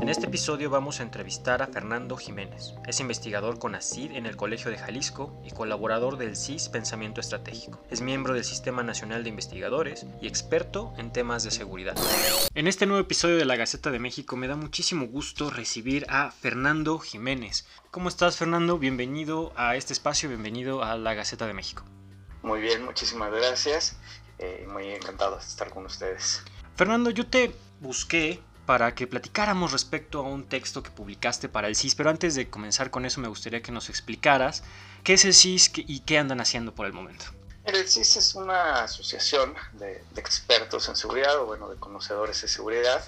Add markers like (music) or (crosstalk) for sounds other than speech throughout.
En este episodio vamos a entrevistar a Fernando Jiménez. Es investigador con ACID en el Colegio de Jalisco y colaborador del CIS Pensamiento Estratégico. Es miembro del Sistema Nacional de Investigadores y experto en temas de seguridad. En este nuevo episodio de la Gaceta de México me da muchísimo gusto recibir a Fernando Jiménez. ¿Cómo estás Fernando? Bienvenido a este espacio, bienvenido a la Gaceta de México. Muy bien, muchísimas gracias. Eh, muy encantado de estar con ustedes. Fernando, yo te busqué para que platicáramos respecto a un texto que publicaste para el CIS, pero antes de comenzar con eso me gustaría que nos explicaras qué es el CIS y qué andan haciendo por el momento. El CIS es una asociación de, expertos en seguridad o bueno, de conocedores de seguridad,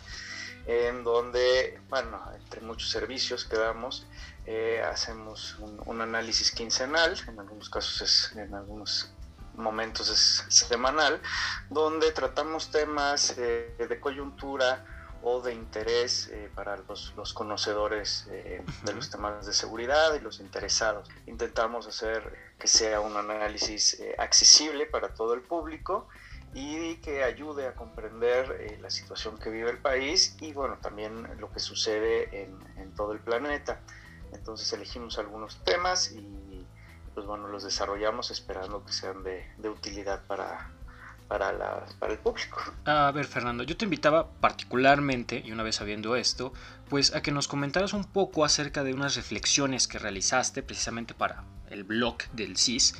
en donde, bueno, entre muchos servicios que damos, eh, hacemos un, análisis quincenal, en algunos casos es, en algunos momentos es semanal, donde tratamos temas eh, de coyuntura, o de interés eh, para los, los conocedores eh, de los temas de seguridad y los interesados. Intentamos hacer que sea un análisis eh, accesible para todo el público y que ayude a comprender la situación que vive el país y bueno, también lo que sucede en, en, todo el planeta. Entonces elegimos algunos temas y pues bueno, los desarrollamos esperando que sean de, utilidad para, para, la, para el público. A ver, Fernando, yo te invitaba particularmente, y una vez sabiendo esto, pues a que nos comentaras un poco acerca de unas reflexiones que realizaste precisamente para el blog del CIS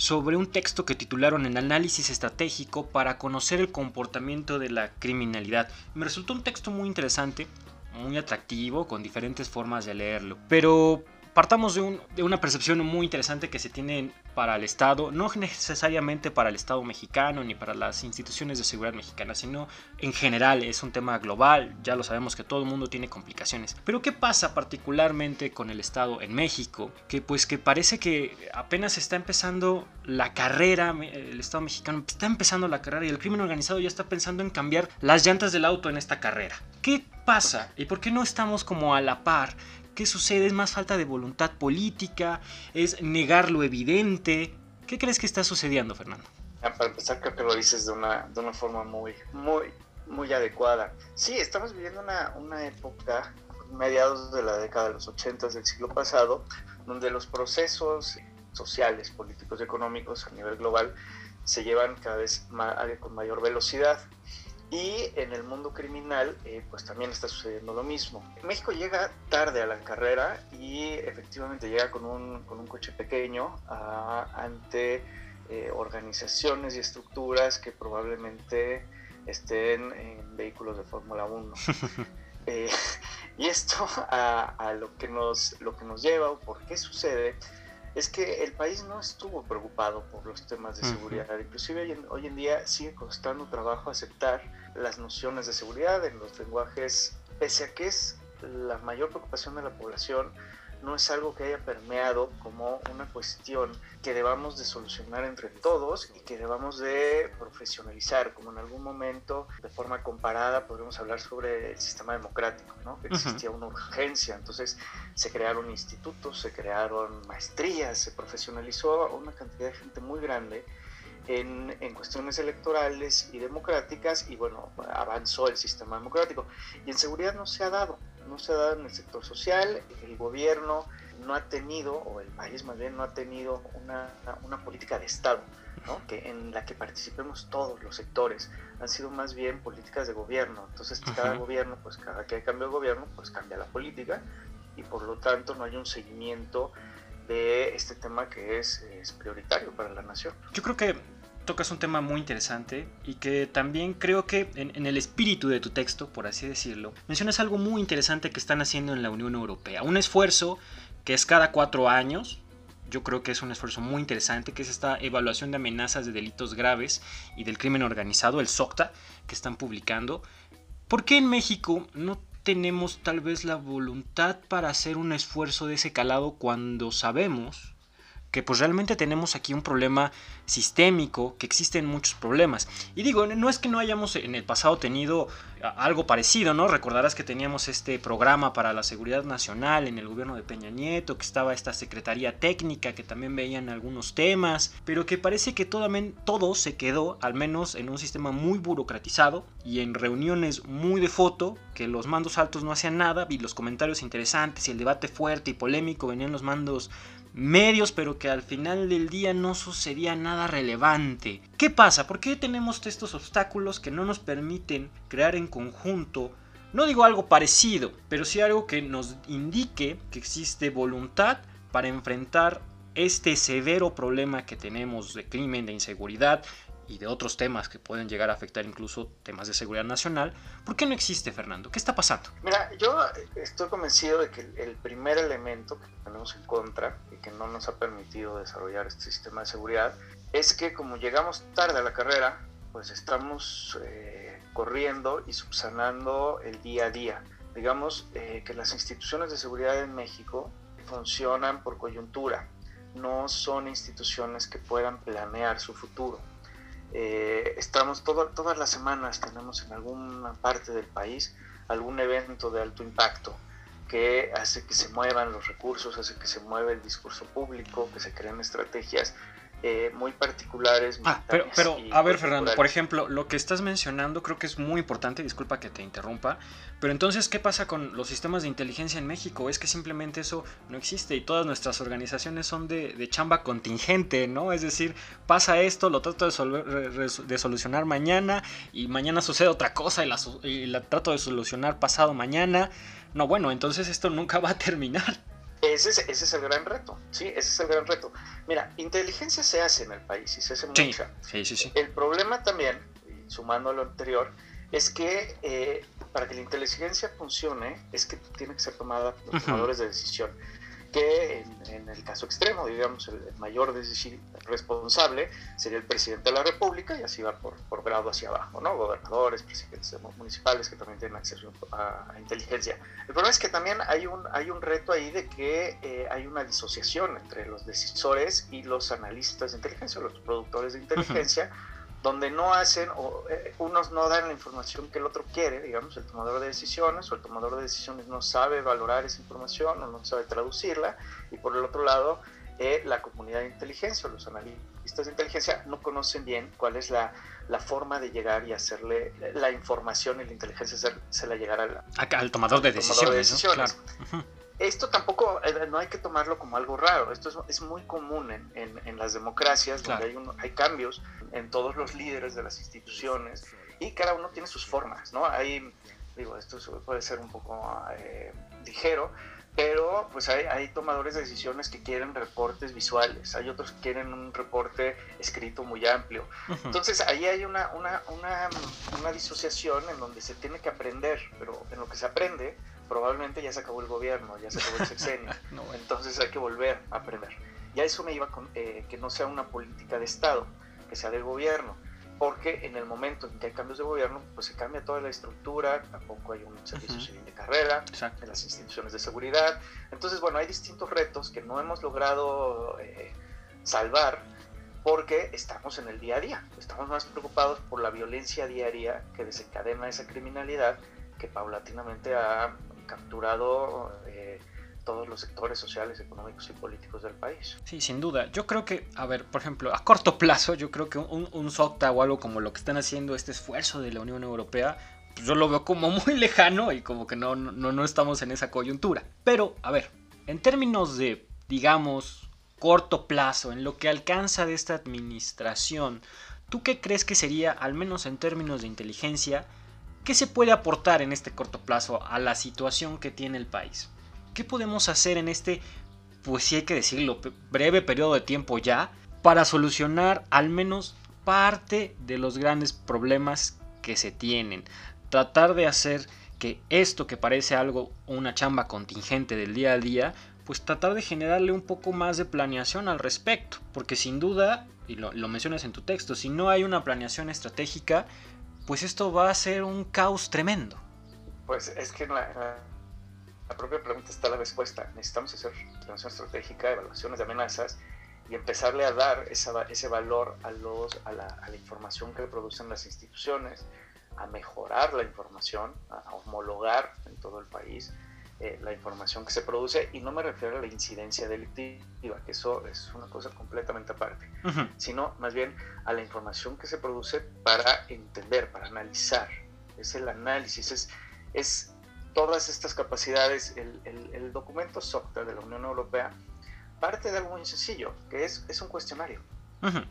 sobre un texto que titularon en análisis estratégico para conocer el comportamiento de la criminalidad. Me resultó un texto muy interesante, muy atractivo, con diferentes formas de leerlo. Pero partamos de, una percepción muy interesante que se tiene para el Estado, no necesariamente para el Estado mexicano ni para las instituciones de seguridad mexicanas, sino en general es un tema global, ya lo sabemos que todo el mundo tiene complicaciones. Pero ¿qué pasa particularmente con el Estado en México? Que pues que parece que apenas está empezando la carrera, el Estado mexicano está empezando la carrera y el crimen organizado ya está pensando en cambiar las llantas del auto en esta carrera. ¿Qué pasa? ¿Y por qué no estamos como a la par ¿Qué sucede? ¿Es más falta de voluntad política? ¿Es negar lo evidente? ¿Qué crees que está sucediendo, Fernando? Ah, para empezar, creo que lo dices de una, de una forma muy, muy, muy adecuada. Sí, estamos viviendo una, una época, mediados de la década de los 80 del siglo pasado, donde los procesos sociales, políticos y económicos a nivel global se llevan cada vez más, con mayor velocidad. Y en el mundo criminal, eh, pues también está sucediendo lo mismo. México llega tarde a la carrera y efectivamente llega con un, con un coche pequeño ante eh, organizaciones y estructuras que probablemente estén en vehículos de Fórmula 1. (laughs) Eh, y esto a, a, lo, que nos, lo que nos lleva o por qué sucede es que el país no estuvo preocupado por los temas de seguridad. Inclusive hoy en, día sigue costando trabajo aceptar las nociones de seguridad en los lenguajes, pese a que es la mayor preocupación de la población, no es algo que haya permeado como una cuestión que debamos de solucionar entre todos y que debamos de profesionalizar, como en algún momento de forma comparada podemos hablar sobre el sistema democrático, ¿no? que existía una urgencia, entonces se crearon institutos, se crearon maestrías, se profesionalizó una cantidad de gente muy grande en, en, cuestiones electorales y democráticas y bueno, avanzó el sistema democrático. Y en seguridad no se ha dado no se ha dado en el sector social, el gobierno no ha tenido, o el país más bien no ha tenido una, una política de Estado, ¿no? que, en la que participemos todos los sectores. Han sido más bien políticas de gobierno. Entonces cada gobierno, pues cada que cambia el gobierno, pues cambia la política y por lo tanto no hay un seguimiento de este tema que es, es prioritario para la nación. Yo creo que tocas un tema muy interesante y que también creo que en, el espíritu de tu texto, por así decirlo, mencionas algo muy interesante que están haciendo en la Unión Europea. Un esfuerzo que es cada cuatro años. Yo creo que es un esfuerzo muy interesante, que es esta evaluación de amenazas de delitos graves y del crimen organizado, el SOCTA, que están publicando. ¿Por qué en México no tenemos tal vez la voluntad para hacer un esfuerzo de ese calado cuando sabemos que pues realmente tenemos aquí un problema sistémico, que existen muchos problemas. Y digo, no es que no hayamos en el pasado tenido algo parecido, ¿no? Recordarás que teníamos este programa para la seguridad nacional en el gobierno de Peña Nieto, que estaba esta Secretaría Técnica, que también veían algunos temas, pero que parece que todo, todo se quedó, al menos en un sistema muy burocratizado y en reuniones muy de foto, que los mandos altos no hacían nada y los comentarios interesantes y el debate fuerte y polémico venían los mandos medios, pero que al final del día no sucedía nada relevante. ¿Qué pasa? ¿Por qué tenemos estos obstáculos que no nos permiten crear en conjunto? No digo algo parecido, pero sí algo que nos indique que existe voluntad para enfrentar este severo problema que tenemos de crimen, de inseguridad y de otros temas que pueden llegar a afectar incluso temas de seguridad nacional. ¿Por qué no existe, Fernando? ¿Qué está pasando? Mira, yo estoy convencido de que el primer elemento que tenemos en contra y que no nos ha permitido desarrollar este sistema de seguridad es que como llegamos tarde a la carrera, pues estamos eh, corriendo y subsanando el día a día. Digamos eh, que las instituciones de seguridad en México funcionan por coyuntura, no son instituciones que puedan planear su futuro. Eh, estamos todas las semanas, tenemos en alguna parte del país algún evento de alto impacto que hace que se muevan los recursos, hace que se mueva el discurso público, que se creen estrategias eh, muy particulares. Ah, pero, pero a ver, Fernando, por ejemplo, lo que estás mencionando creo que es muy importante, disculpa que te interrumpa, pero entonces, ¿qué pasa con los sistemas de inteligencia en México? Es que simplemente eso no existe y todas nuestras organizaciones son de, chamba contingente, ¿no? Es decir, pasa esto, lo trato de, de solucionar mañana y mañana sucede otra cosa y la, y la trato de solucionar pasado mañana. No, bueno, entonces esto nunca (laughs) va a terminar. Ese es, ese es el gran reto, ¿sí? Ese es el gran reto. Mira, inteligencia se hace en el país y se hace mucha. Sí, sí, sí. El problema también, sumando a lo anterior, es que eh, para que la inteligencia funcione, es que tiene que ser tomada por los tomadores de decisión que en, el caso extremo, digamos, el, mayor responsable sería el presidente de la República y así va por, por, grado hacia abajo, ¿no? Gobernadores, presidentes municipales que también tienen acceso a, inteligencia. El problema es que también hay un, hay un reto ahí de que eh, hay una disociación entre los decisores y los analistas de inteligencia, los productores de inteligencia donde no hacen, o eh, unos no dan la información que el otro quiere, digamos, el tomador de decisiones, o el tomador de decisiones no sabe valorar esa información o no sabe traducirla, y por el otro lado, eh, la comunidad de inteligencia o los analistas de inteligencia no conocen bien cuál es la, la forma de llegar y hacerle la información y la inteligencia se, la llegar al, al tomador de decisiones. Esto tampoco, eh, no hay que tomarlo como algo raro, esto es, es muy común en, en, las democracias, donde hay, hay cambios en todos los líderes de las instituciones y cada uno tiene sus formas, ¿no? Hay, digo, esto puede ser un poco eh, ligero, pero pues hay, hay, tomadores de decisiones que quieren reportes visuales, hay otros que quieren un reporte escrito muy amplio. Entonces ahí hay una, una, una, una, disociación en donde se tiene que aprender, pero en lo que se aprende probablemente ya se acabó el gobierno, ya se acabó el sexenio, (laughs) entonces hay que volver a aprender. Ya eso me iba con eh, que no sea una política de Estado, que sea del gobierno, porque en el momento en que hay cambios de gobierno, pues se cambia toda la estructura, tampoco hay un servicio civil de carrera, en las instituciones de seguridad. Entonces, bueno, hay distintos retos que no hemos logrado eh, salvar porque estamos en el día a día, estamos más preocupados por la violencia diaria que desencadena esa criminalidad que paulatinamente ha capturado eh, todos los sectores sociales, económicos y políticos del país. Sí, sin duda. Yo creo que, a ver, por ejemplo, a corto plazo, yo creo que un, un SOCTA o algo como lo que están haciendo este esfuerzo de la Unión Europea, pues yo lo veo como muy (laughs) lejano y como que no, no, no estamos en esa coyuntura. Pero, a ver, en términos de, digamos, corto plazo, en lo que alcanza de esta administración, ¿tú qué crees que sería, al menos en términos de inteligencia, qué se puede aportar en este corto plazo a la situación que tiene el país? ¿Qué podemos hacer en este, pues sí hay que decirlo, breve periodo de tiempo ya, para solucionar al menos parte de los grandes problemas que se tienen? Tratar de hacer que esto que parece algo, una chamba contingente del día a día, pues tratar de generarle un poco más de planeación al respecto, porque sin duda, y lo, mencionas en tu texto, si no hay una planeación estratégica, pues esto va a ser un caos tremendo. Pues es que la, la propia pregunta está la respuesta. Necesitamos hacer planeación estratégica, evaluaciones de amenazas y empezarle a dar ese valor a, los, a, la, a la información que producen las instituciones, a mejorar la información, a homologar en todo el país eh, la información que se produce y no me refiero a la incidencia delictiva, que eso es una cosa completamente aparte, sino más bien a la información que se produce para entender, para analizar. Es el análisis, es, es todas estas capacidades. El, el, documento SOCTA de la Unión Europea parte de algo muy sencillo, que es, es un cuestionario.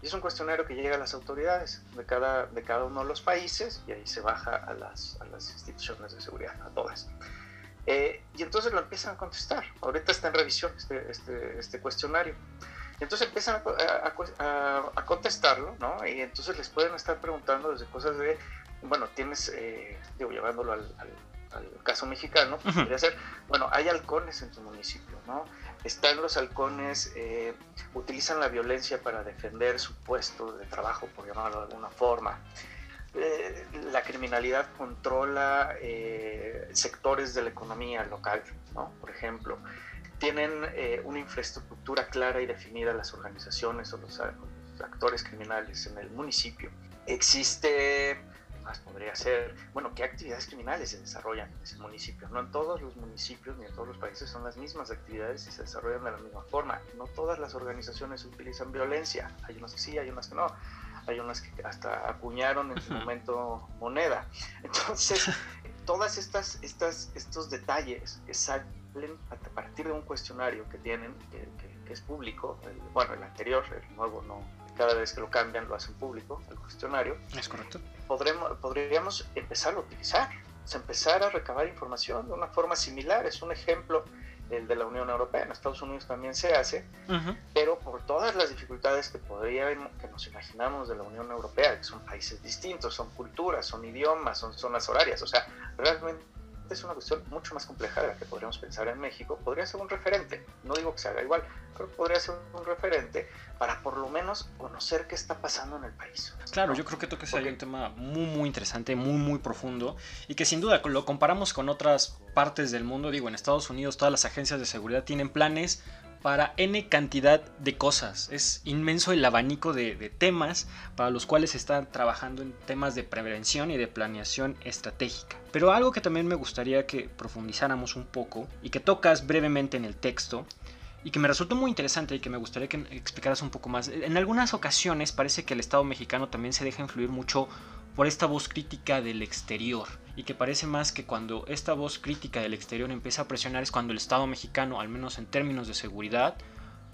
Es un cuestionario que llega a las autoridades de cada, de cada uno de los países y ahí se baja a las, a las instituciones de seguridad, a todas. Eh, y entonces lo empiezan a contestar. Ahorita está en revisión este, este, este cuestionario. Y entonces empiezan a, a, contestarlo, ¿no? Y entonces les pueden estar preguntando desde cosas de, bueno, tienes, eh, digo, llevándolo al, al, caso mexicano, podría ser, bueno, hay halcones en tu municipio, ¿no? Están los halcones, eh, utilizan la violencia para defender su puesto de trabajo, por llamarlo de alguna forma. Eh, la criminalidad controla eh, sectores de la economía local, ¿no? por ejemplo. Tienen eh, una infraestructura clara y definida las organizaciones o los, actores criminales en el municipio. Existe, más podría ser, bueno, qué actividades criminales se desarrollan en ese municipio. No en todos los municipios ni en todos los países son las mismas actividades y se desarrollan de la misma forma. No todas las organizaciones utilizan violencia. Hay unas que sí, hay unas que no hay unas que hasta acuñaron en su momento moneda. Entonces, todas estas, estas, estos detalles que salen a partir de un cuestionario que tienen, que, es público, bueno, el anterior, el nuevo no, cada vez que lo cambian lo hacen público, el cuestionario. Es correcto. Podremos, podríamos empezar a utilizar, empezar a recabar información de una forma similar. Es un ejemplo el de la Unión Europea. En Estados Unidos también se hace, pero por todas las dificultades que podríamos, que nos imaginamos de la Unión Europea, que son países distintos, son culturas, son idiomas, son zonas horarias, o sea, realmente es una cuestión mucho más compleja de la que podríamos pensar en México, podría ser un referente, no digo que se haga igual, pero podría ser un referente para por lo menos conocer qué está pasando en el país. Claro, yo creo que toca ser un tema muy, muy interesante, muy, muy profundo, y que sin duda lo comparamos con otras partes del mundo, digo, en Estados Unidos todas las agencias de seguridad tienen planes para N cantidad de cosas. Es inmenso el abanico de, temas para los cuales están trabajando en temas de prevención y de planeación estratégica. Pero algo que también me gustaría que profundizáramos un poco y que tocas brevemente en el texto y que me resultó muy interesante y que me gustaría que explicaras un poco más. En algunas ocasiones parece que el Estado mexicano también se deja influir mucho por esta voz crítica del exterior y que parece más que cuando esta voz crítica del exterior empieza a presionar es cuando el Estado mexicano, al menos en términos de seguridad,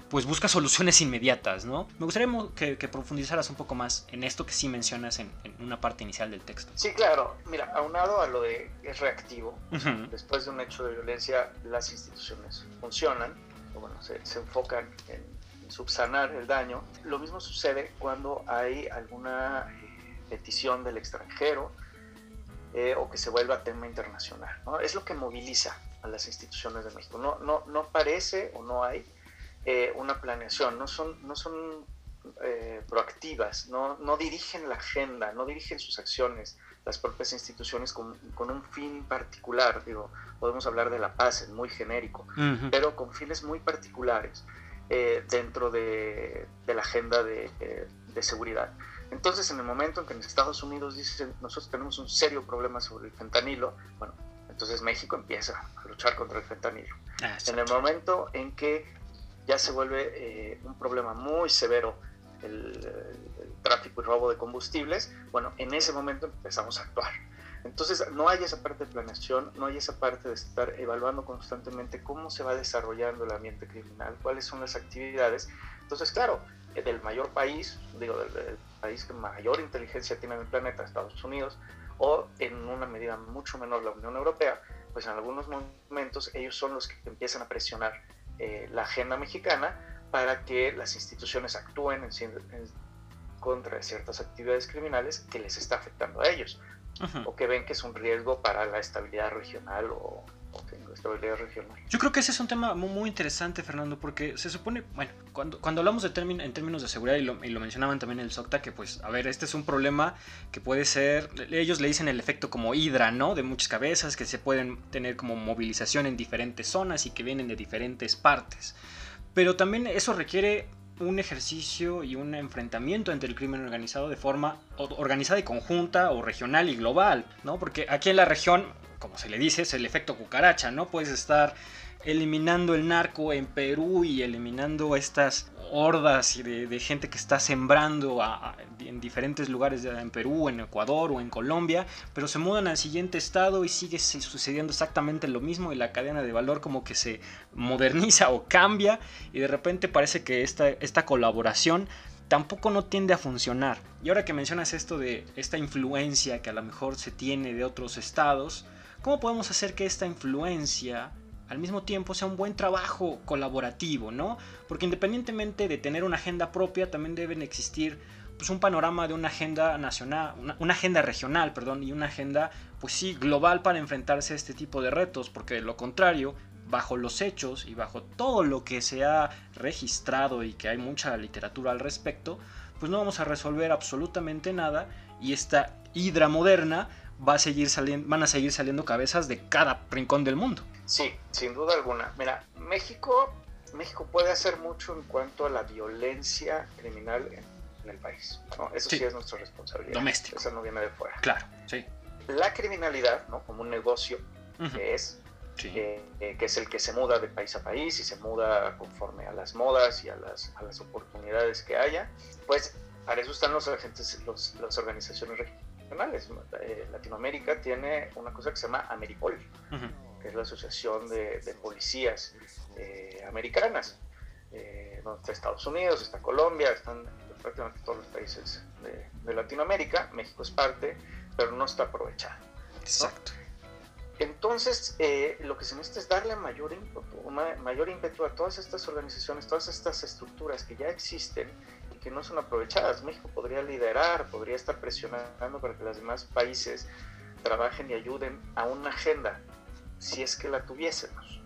pues busca soluciones inmediatas, ¿no? Me gustaría que, profundizaras un poco más en esto que sí mencionas en, una parte inicial del texto. Sí, claro. Mira, aunado a lo de es reactivo, después de un hecho de violencia, las instituciones funcionan, o bueno, se, enfocan en, subsanar el daño. Lo mismo sucede cuando hay alguna petición del extranjero eh, o que se vuelva tema internacional. ¿no? Es lo que moviliza a las instituciones de México. No, no, no parece o no hay eh, una planeación, no son, no son eh, proactivas, no, no, dirigen la agenda, no dirigen sus acciones, las propias instituciones con, con un fin particular. Digo, podemos hablar de la paz, es muy genérico, pero con fines muy particulares dentro de, de, la agenda de, de seguridad. Entonces, en el momento en que en Estados Unidos dicen, nosotros tenemos un serio problema sobre el fentanilo, bueno, entonces México empieza a luchar contra el fentanilo. Ah, en el momento en que ya se vuelve eh, un problema muy severo el, tráfico y robo de combustibles, bueno, en ese momento empezamos a actuar. Entonces, no hay esa parte de planeación, no hay esa parte de estar evaluando constantemente cómo se va desarrollando el ambiente criminal, cuáles son las actividades. Entonces, claro, del mayor país, digo, del, país que mayor inteligencia tiene en el planeta, Estados Unidos, o en una medida mucho menor la Unión Europea, pues en algunos momentos ellos son los que empiezan a presionar eh, la agenda mexicana para que las instituciones actúen en, contra de ciertas actividades criminales que les está afectando a ellos, o que ven que es un riesgo para la estabilidad regional o, regional. Yo creo que ese es un tema muy, interesante, Fernando, porque se supone, bueno, cuando, cuando hablamos de en términos de seguridad, y lo, y lo, mencionaban también en el SOCTA, que pues, a ver, este es un problema que puede ser, ellos le dicen el efecto como hidra, ¿no? De muchas cabezas, que se pueden tener como movilización en diferentes zonas y que vienen de diferentes partes. Pero también eso requiere un ejercicio y un enfrentamiento entre el crimen organizado de forma organizada y conjunta o regional y global, ¿no? Porque aquí en la región, como se le dice, es el efecto cucaracha, ¿no? Puedes estar eliminando el narco en Perú y eliminando estas hordas de, gente que está sembrando en diferentes lugares en Perú, en Ecuador o en Colombia, pero se mudan al siguiente estado y sigue sucediendo exactamente lo mismo y la cadena de valor como que se moderniza o cambia y de repente parece que esta, esta colaboración tampoco no tiende a funcionar. Y ahora que mencionas esto de esta influencia que a lo mejor se tiene de otros estados, ¿cómo podemos hacer que esta influencia al mismo tiempo sea un buen trabajo colaborativo, ¿no? Porque independientemente de tener una agenda propia, también deben existir pues, un panorama de una agenda nacional, una, agenda regional, perdón, y una agenda, pues sí, global para enfrentarse a este tipo de retos, porque de lo contrario, bajo los hechos y bajo todo lo que se ha registrado y que hay mucha literatura al respecto, pues no vamos a resolver absolutamente nada y esta hidra moderna va a seguir saliendo, van a seguir saliendo cabezas de cada rincón del mundo. Sí, sin duda alguna. Mira, México, México puede hacer mucho en cuanto a la violencia criminal en, el país. Eso sí. es nuestra responsabilidad. Doméstico. Eso no viene de fuera. Claro, sí. La criminalidad, ¿no? Como un negocio que es, eh, que es el que se muda de país a país y se muda conforme a las modas y a las, a las oportunidades que haya, pues para eso están los agentes, los, las organizaciones Eh, Latinoamérica tiene una cosa que se llama Ameripol que es la Asociación de, Policías eh, Americanas. Eh, donde está Estados Unidos, está Colombia, están prácticamente todos los países de, Latinoamérica. México es parte, pero no está aprovechado. Exacto. Entonces, eh, lo que se necesita es darle mayor ímpetu, mayor ímpetu a todas estas organizaciones, todas estas estructuras que ya existen que no son aprovechadas. México podría liderar, podría estar presionando para que los demás países trabajen y ayuden a una agenda si es que la tuviésemos.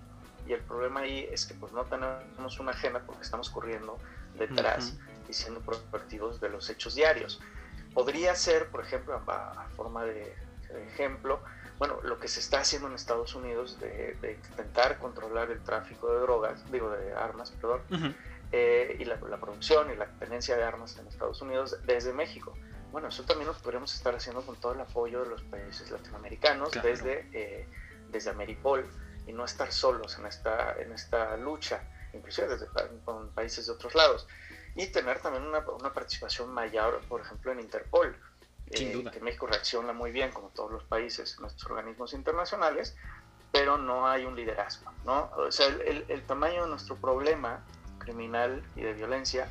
Y el problema ahí es que pues no tenemos una agenda porque estamos corriendo detrás y siendo proactivos de los hechos diarios. Podría ser, por ejemplo, a, forma de, ejemplo, bueno, lo que se está haciendo en Estados Unidos de, intentar controlar el tráfico de drogas, digo, de armas, perdón, eh, y la, producción y la tenencia de armas en Estados Unidos desde México. Bueno, eso también lo podríamos estar haciendo con todo el apoyo de los países latinoamericanos, desde eh, desde Ameripol y no estar solos en esta, en esta lucha, inclusive desde con países de otros lados. Y tener también una, una participación mayor, por ejemplo, en Interpol. Eh, que México reacciona muy bien, como todos los países, nuestros organismos internacionales, pero no hay un liderazgo. ¿no? O sea, el, el, tamaño de nuestro problema criminal y de violencia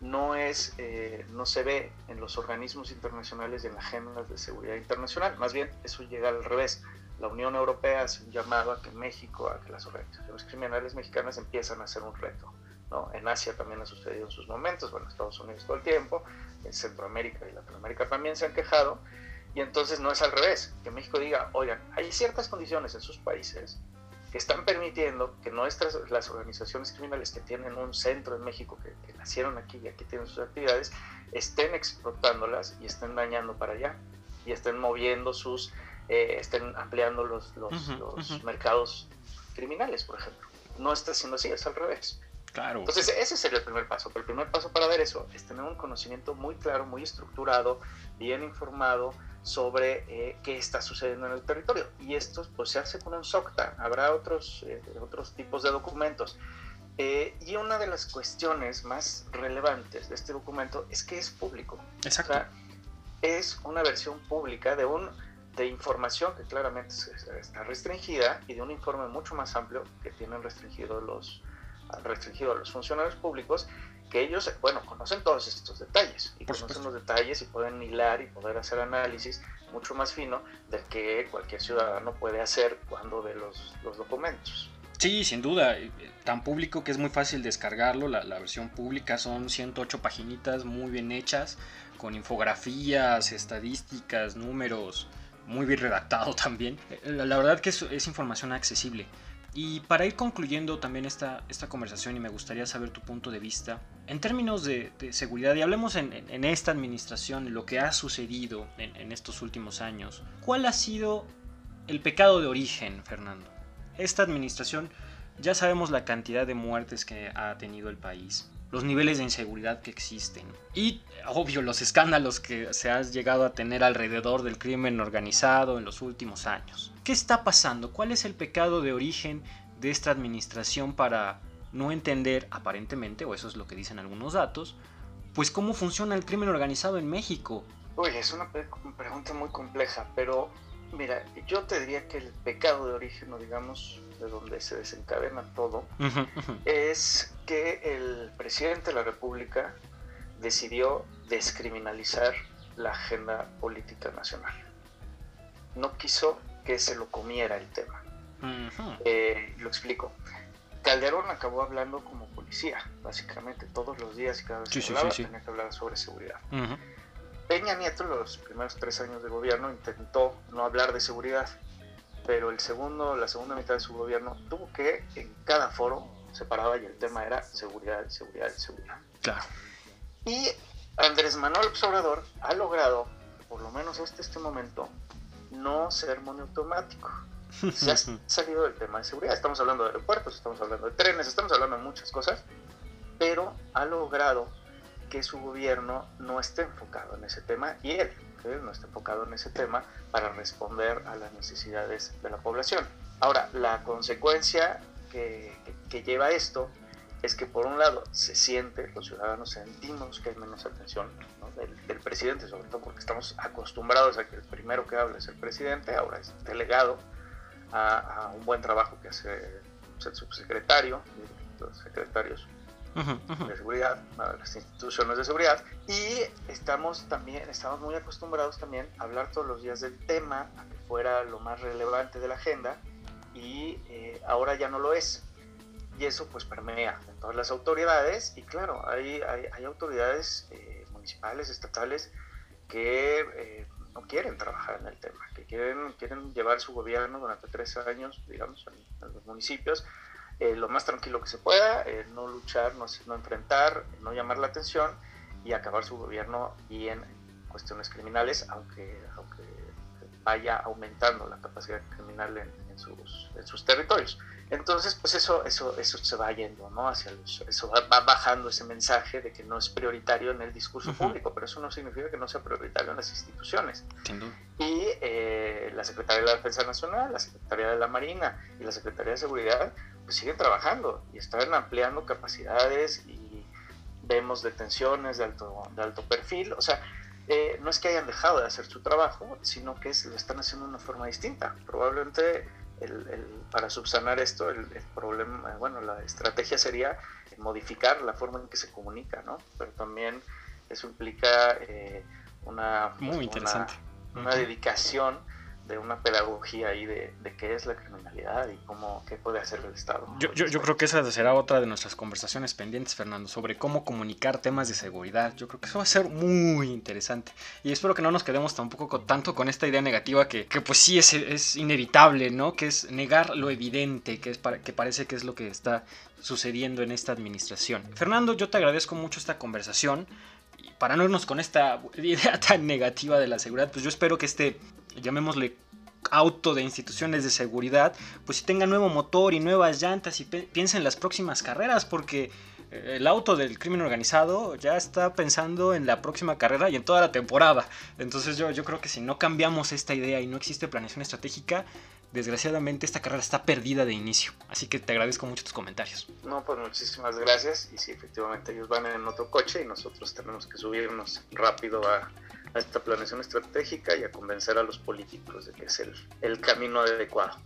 no, es, eh, no se ve en los organismos internacionales y en las agendas de seguridad internacional, más bien eso llega al revés la Unión Europea hace un llamado a que México, a que las organizaciones criminales mexicanas empiezan a hacer un reto. ¿no? En Asia también ha sucedido en sus momentos, bueno, Estados Unidos todo el tiempo, en Centroamérica y Latinoamérica también se han quejado, y entonces no es al revés, que México diga, oigan, hay ciertas condiciones en sus países que están permitiendo que nuestras, las organizaciones criminales que tienen un centro en México, que, que nacieron aquí y aquí tienen sus actividades, estén explotándolas y estén dañando para allá, y estén moviendo sus eh, estén ampliando los, los, mercados criminales, por ejemplo. No está siendo así, es al revés. Claro. Entonces, ese sería el primer paso. Pero el primer paso para ver eso es tener un conocimiento muy claro, muy estructurado, bien informado sobre eh, qué está sucediendo en el territorio. Y esto pues, se hace con un SOCTA. Habrá otros, eh, otros tipos de documentos. y una de las cuestiones más relevantes de este documento es que es público. Exacto. es una versión pública de un de información que claramente está restringida y de un informe mucho más amplio que tienen restringido los, restringido a los funcionarios públicos, que ellos, bueno, conocen todos estos detalles y conocen los detalles y pueden hilar y poder hacer análisis mucho más fino del que cualquier ciudadano puede hacer cuando ve los, los documentos. Sí, sin duda, eh, tan público que es muy fácil descargarlo, la, la versión pública son 108 paginitas muy bien hechas, con infografías, estadísticas, números, muy bien redactado (laughs) también. La, verdad que es, información accesible. Y para ir concluyendo también esta, esta conversación y me gustaría saber tu punto de vista, en términos de, seguridad, y hablemos en, esta administración, lo que ha sucedido en, estos últimos años, ¿cuál ha sido el pecado de origen, Fernando? Esta administración ya sabemos la cantidad de muertes que ha tenido el país, los niveles de inseguridad que existen y, obvio, los escándalos que se ha llegado a tener alrededor del crimen organizado en los últimos años. ¿Qué está pasando? ¿Cuál es el pecado de origen de esta administración para no entender, aparentemente, o eso es lo que dicen algunos datos, pues cómo funciona el crimen organizado en México? Oye, es una pregunta muy compleja, pero mira, yo te diría que el pecado de origen, o digamos, de donde se desencadena todo, es que el presidente de la República decidió descriminalizar la agenda política nacional. No quiso que se lo comiera el tema. Eh, lo explico. Calderón acabó hablando como policía, básicamente, todos los días y cada vez que hablaba tenía que hablar sobre seguridad. Peña Nieto, los primeros tres años de gobierno, intentó no hablar de seguridad, pero el segundo, la segunda mitad de su gobierno tuvo que, en cada foro, se paraba y el tema era seguridad, seguridad, seguridad. Claro. Y Andrés Manuel Obrador ha logrado, por lo menos hasta este momento, no ser monoautomático. Se ha (laughs) salido del tema de seguridad. Estamos hablando de aeropuertos, estamos hablando de trenes, estamos hablando de muchas cosas, pero ha logrado que su gobierno no esté enfocado en ese tema y él no está enfocado en ese tema para responder a las necesidades de la población. Ahora, la consecuencia que, lleva esto es que por un lado se siente, los ciudadanos sentimos que hay menos atención del, presidente, sobre todo porque estamos acostumbrados a que el primero que habla es el presidente, ahora es delegado a, un buen trabajo que hace el subsecretario, los secretarios de seguridad, las instituciones de seguridad, y estamos también, estamos muy acostumbrados también a hablar todos los días del tema, a que fuera lo más relevante de la agenda, y eh, ahora ya no lo es. Y eso pues permea en todas las autoridades, y claro, hay, hay, autoridades eh, municipales, estatales, que eh, no quieren trabajar en el tema, que quieren, quieren llevar su gobierno durante tres años, digamos, en los municipios, eh, lo más tranquilo que se pueda, eh, no luchar, no, no enfrentar, no llamar la atención y acabar su gobierno y en cuestiones criminales, aunque, aunque vaya aumentando la capacidad criminal en, sus, en sus territorios. Entonces, pues eso, eso, eso se va yendo, ¿no? Hacia eso va, bajando ese mensaje de que no es prioritario en el discurso público, pero eso no significa que no sea prioritario en las instituciones. Y eh, la Secretaría de la Defensa Nacional, la Secretaría de la Marina y la Secretaría de Seguridad pues siguen trabajando y están ampliando capacidades y vemos detenciones de alto, de alto perfil. O sea, eh, no es que hayan dejado de hacer su trabajo, sino que lo están haciendo de una forma distinta. Probablemente el, para subsanar esto, el, problema, bueno, la estrategia sería modificar la forma en que se comunica, ¿no? Pero también eso implica eh, una, Muy interesante. una dedicación de una pedagogía ahí de, qué es la criminalidad y cómo, qué puede hacer el Estado. Yo, yo, creo que esa será otra de nuestras conversaciones pendientes, Fernando, sobre cómo comunicar temas de seguridad. Yo creo que eso va a ser muy interesante. Y espero que no nos quedemos tampoco tanto con esta idea negativa que, que pues sí es, es, inevitable, ¿no? Que es negar lo evidente, que, es para, que parece que es lo que está sucediendo en esta administración. Fernando, yo te agradezco mucho esta conversación para no irnos con esta idea (laughs) tan negativa de la seguridad, pues yo espero que este, llamémosle auto de instituciones de seguridad, pues si tenga nuevo motor y nuevas llantas y piensen en las próximas carreras, porque eh, el auto del crimen organizado ya está pensando en la próxima carrera y en toda la temporada. Entonces yo, yo creo que si no cambiamos esta idea y no existe planeación estratégica, desgraciadamente esta carrera está perdida de inicio. Así que te agradezco mucho tus comentarios. No, pues muchísimas gracias. Y sí, efectivamente ellos van en otro coche y nosotros tenemos que subirnos rápido a, esta planeación estratégica y a convencer a los políticos de que es el, el camino adecuado.